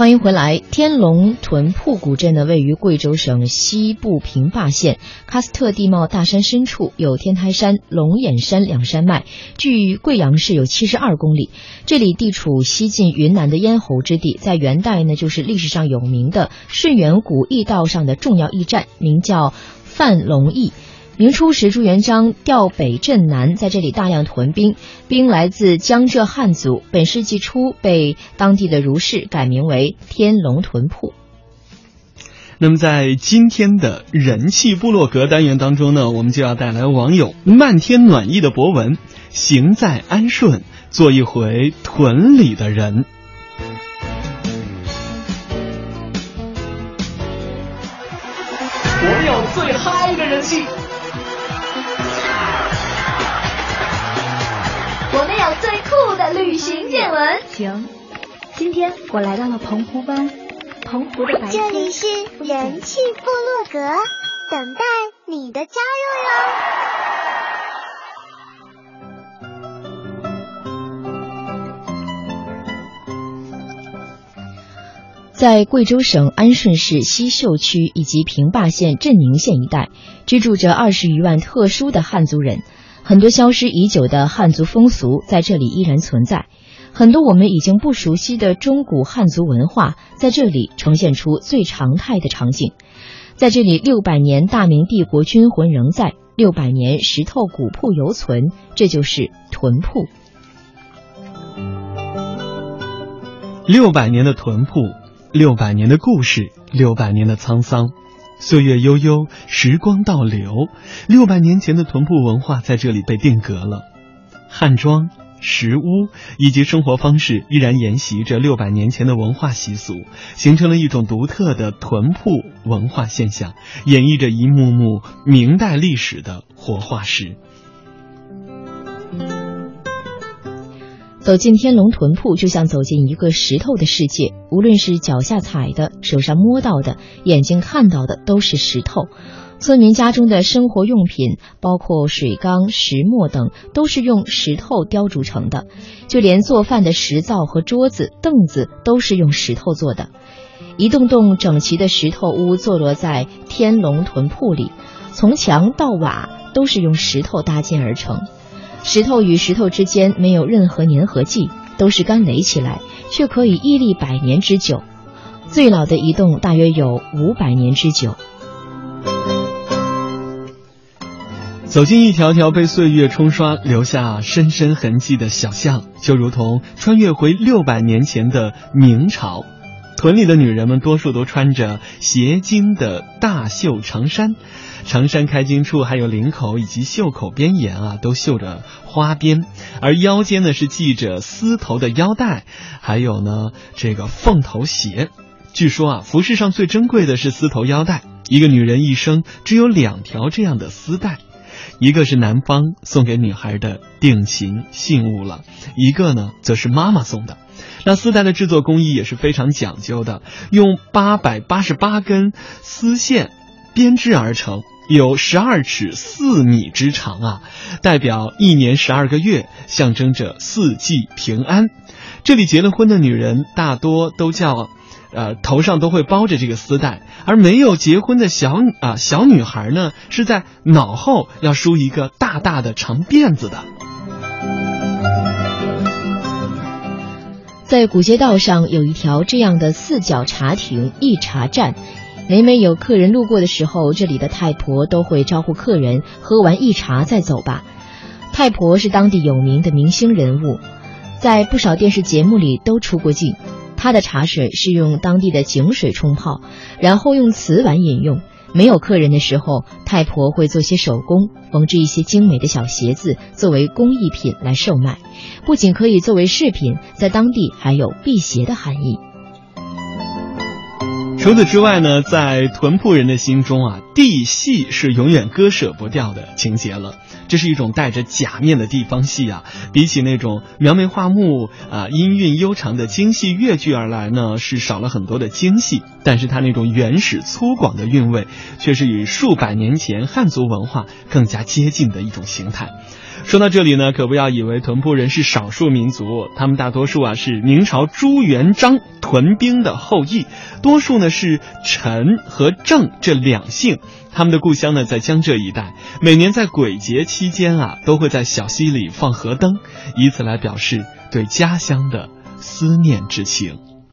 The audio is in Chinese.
欢迎回来。天龙屯铺古镇呢，位于贵州省西部平坝县喀斯特地貌大山深处，有天台山、龙眼山两山脉，距贵阳市有七十二公里。这里地处西晋云南的咽喉之地，在元代呢，就是历史上有名的顺源古驿道上的重要驿站，名叫范龙驿。明初时，朱元璋调北镇南，在这里大量屯兵，兵来自江浙汉族。本世纪初，被当地的儒士改名为天龙屯铺。那么，在今天的人气部落格单元当中呢，我们就要带来网友漫天暖意的博文：行在安顺，做一回屯里的人。我有最嗨的人气。有最酷的旅行见闻。行，今天我来到了澎湖湾，澎湖的白这里是人气部落格，等待你的加入哟。在贵州省安顺市西秀区以及平坝县镇宁县一带，居住着二十余万特殊的汉族人。很多消失已久的汉族风俗在这里依然存在，很多我们已经不熟悉的中古汉族文化在这里呈现出最常态的场景。在这里，六百年大明帝国军魂仍在，六百年石头古铺犹存，这就是屯铺。六百年的屯铺，六百年的故事，六百年的沧桑。岁月悠悠，时光倒流，六百年前的屯堡文化在这里被定格了。汉装、石屋以及生活方式依然沿袭着六百年前的文化习俗，形成了一种独特的屯堡文化现象，演绎着一幕幕明代历史的活化石。走进天龙屯铺，就像走进一个石头的世界。无论是脚下踩的、手上摸到的、眼睛看到的，都是石头。村民家中的生活用品，包括水缸、石磨等，都是用石头雕铸成的。就连做饭的石灶和桌子、凳子，都是用石头做的。一栋栋整齐的石头屋坐落在天龙屯铺里，从墙到瓦都是用石头搭建而成。石头与石头之间没有任何粘合剂，都是干垒起来，却可以屹立百年之久。最老的一栋大约有五百年之久。走进一条条被岁月冲刷、留下深深痕迹的小巷，就如同穿越回六百年前的明朝。屯里的女人们多数都穿着斜襟的大袖长衫。长衫开襟处还有领口以及袖口边沿啊，都绣着花边，而腰间呢是系着丝头的腰带，还有呢这个凤头鞋。据说啊，服饰上最珍贵的是丝头腰带，一个女人一生只有两条这样的丝带，一个是男方送给女孩的定情信物了，一个呢则是妈妈送的。那丝带的制作工艺也是非常讲究的，用八百八十八根丝线。编织而成，有十二尺四米之长啊，代表一年十二个月，象征着四季平安。这里结了婚的女人大多都叫，呃，头上都会包着这个丝带，而没有结婚的小啊小女孩呢，是在脑后要梳一个大大的长辫子的。在古街道上有一条这样的四角茶亭一茶站。每每有客人路过的时候，这里的太婆都会招呼客人喝完一茶再走吧。太婆是当地有名的明星人物，在不少电视节目里都出过镜。她的茶水是用当地的井水冲泡，然后用瓷碗饮用。没有客人的时候，太婆会做些手工，缝制一些精美的小鞋子，作为工艺品来售卖。不仅可以作为饰品，在当地还有辟邪的含义。除此之外呢，在屯铺人的心中啊，地戏是永远割舍不掉的情节了。这是一种带着假面的地方戏啊。比起那种描眉画目啊、音韵悠长的京戏越剧而来呢，是少了很多的精细，但是它那种原始粗犷的韵味，却是与数百年前汉族文化更加接近的一种形态。说到这里呢，可不要以为屯铺人是少数民族，他们大多数啊是明朝朱元璋屯兵的后裔，多数呢是陈和郑这两姓，他们的故乡呢在江浙一带，每年在鬼节期间啊，都会在小溪里放河灯，以此来表示对家乡的思念之情。